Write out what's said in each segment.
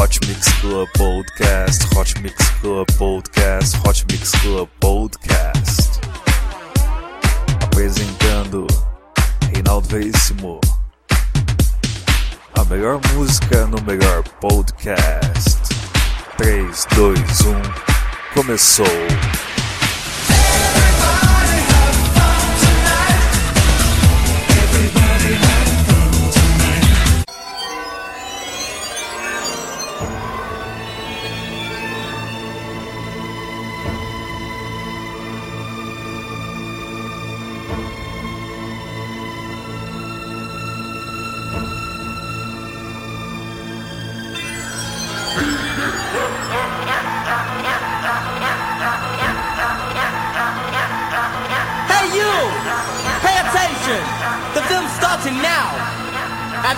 Hot Mix Club Podcast, Hot Mix Club Podcast, Hot Mix Club Podcast. Apresentando Reinaldo Veríssimo. A melhor música no melhor podcast. 3, 2, 1, começou! Everybody have fun tonight. Everybody have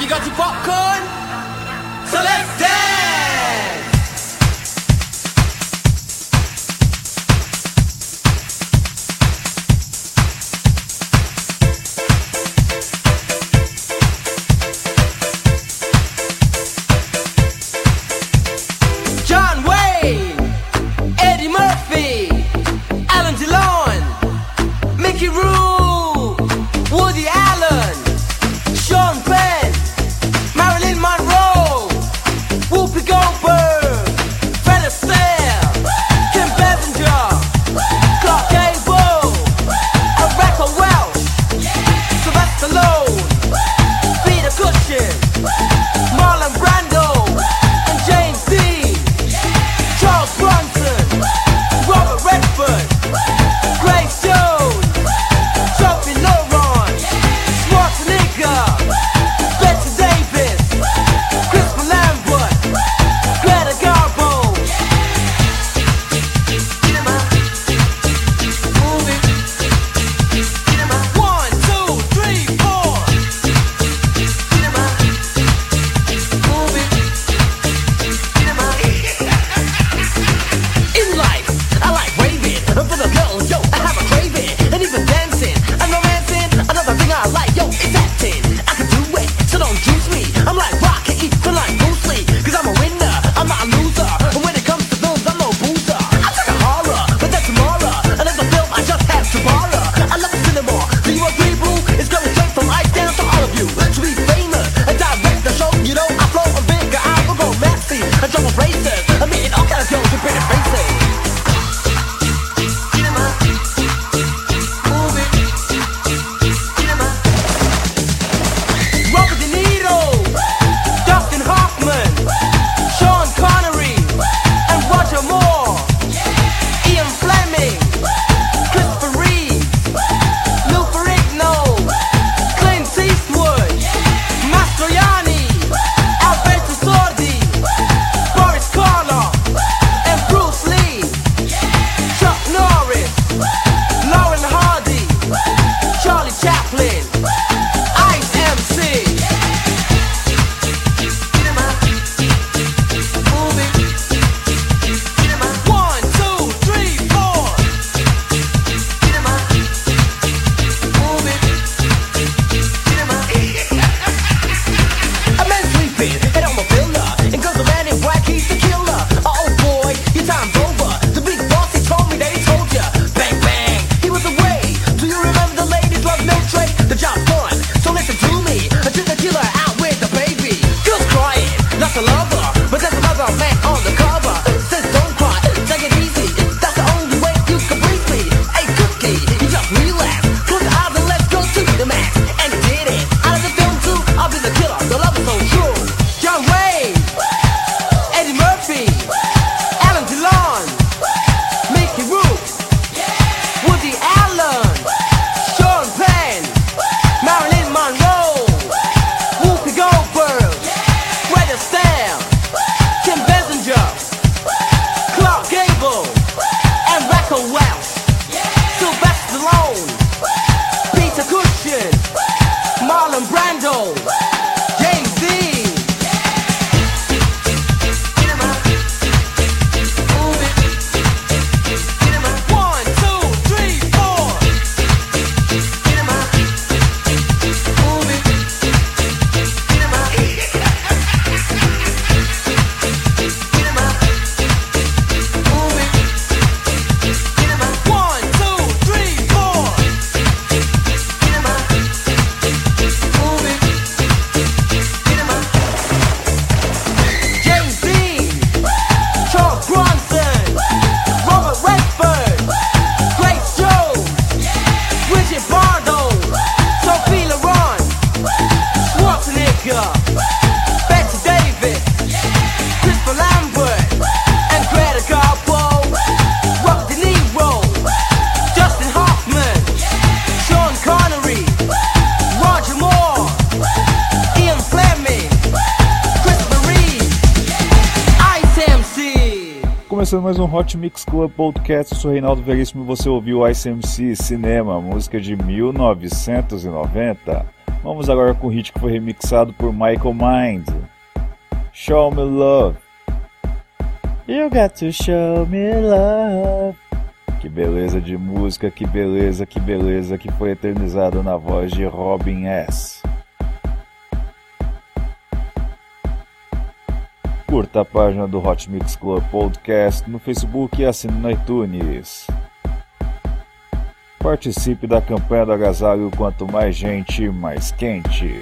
you got your pop. Começando mais um Hot Mix Club Podcast. Eu sou Reinaldo Veríssimo e você ouviu ICMC Cinema, música de 1990. Vamos agora com o hit que foi remixado por Michael Mind. Show Me Love. You got to show me love. Que beleza de música, que beleza, que beleza que foi eternizado na voz de Robin S. Curta a página do Hot Mix Club Podcast no Facebook e assine no iTunes. Participe da campanha do agasalho quanto mais gente, mais quente.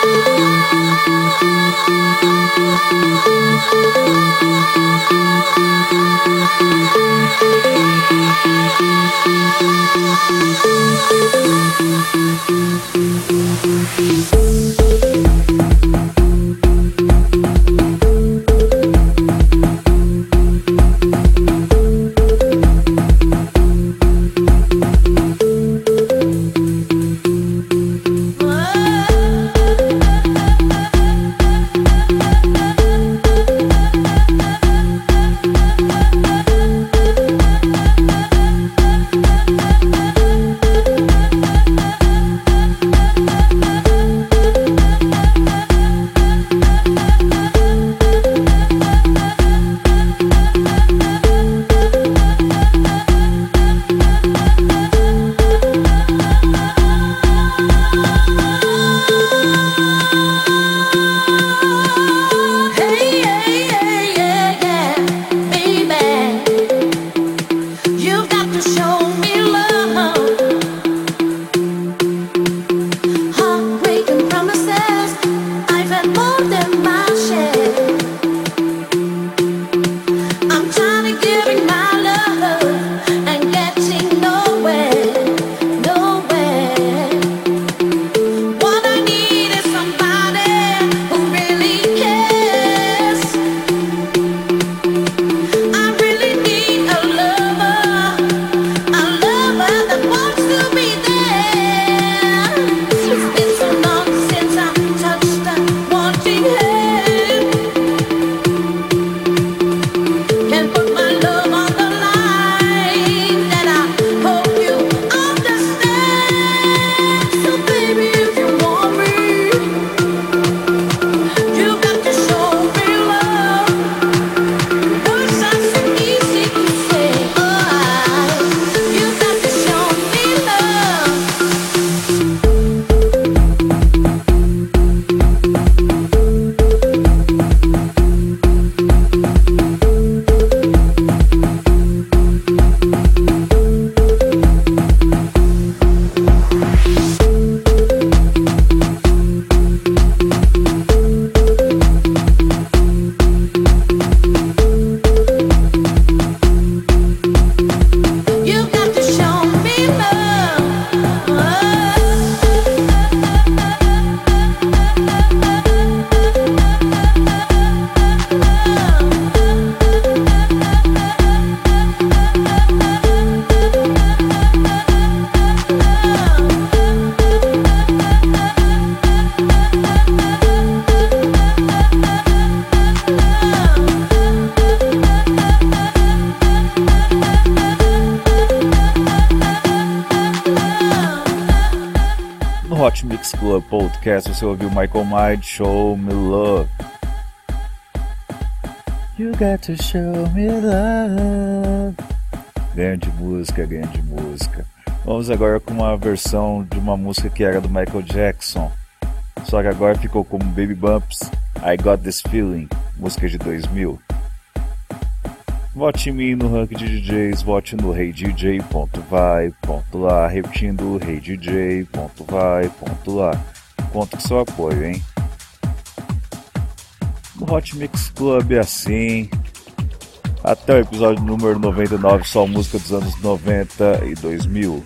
Some Hey, Club Podcast você ouviu Michael Mind, Show Me Love. You got to show me love. Grande música, grande música. Vamos agora com uma versão de uma música que era do Michael Jackson. só que agora ficou como Baby Bumps, I Got This Feeling, música de 2000. Vote em mim no ranking de DJs, vote no reidj.vai.lá, repetindo reidj.vai.lá. Conto com seu apoio, hein? No Hot Mix Club é assim. Até o episódio número 99, só música dos anos 90 e 2000.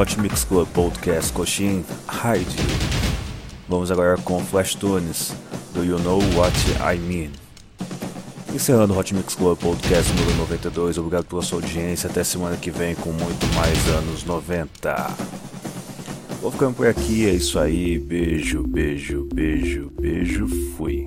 Hot Mix Club Podcast Coxin Hide. Vamos agora com Flash Tunes, do You Know What I Mean. Encerrando o Hot Mix Club Podcast número 92, obrigado pela sua audiência. Até semana que vem com muito mais anos 90. Vou ficando por aqui, é isso aí. Beijo, beijo, beijo, beijo. Fui.